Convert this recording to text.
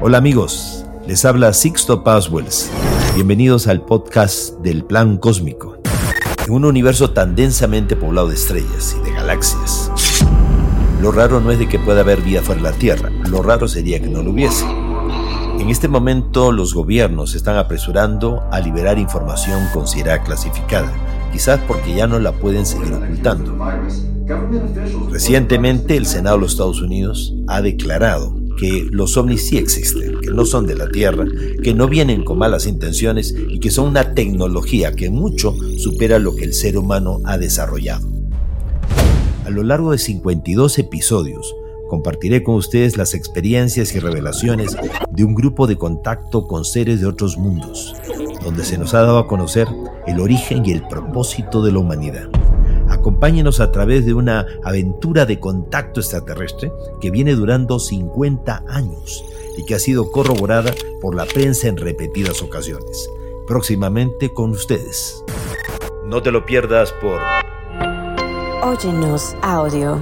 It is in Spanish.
Hola amigos, les habla Sixto Paswells. Bienvenidos al podcast del Plan Cósmico. En un universo tan densamente poblado de estrellas y de galaxias, lo raro no es de que pueda haber vida fuera de la Tierra, lo raro sería que no lo hubiese. En este momento los gobiernos están apresurando a liberar información considerada clasificada, quizás porque ya no la pueden seguir ocultando. Recientemente el Senado de los Estados Unidos ha declarado que los ovnis sí existen, que no son de la Tierra, que no vienen con malas intenciones y que son una tecnología que mucho supera lo que el ser humano ha desarrollado. A lo largo de 52 episodios, compartiré con ustedes las experiencias y revelaciones de un grupo de contacto con seres de otros mundos, donde se nos ha dado a conocer el origen y el propósito de la humanidad. Acompáñenos a través de una aventura de contacto extraterrestre que viene durando 50 años y que ha sido corroborada por la prensa en repetidas ocasiones. Próximamente con ustedes. No te lo pierdas por Óyenos audio.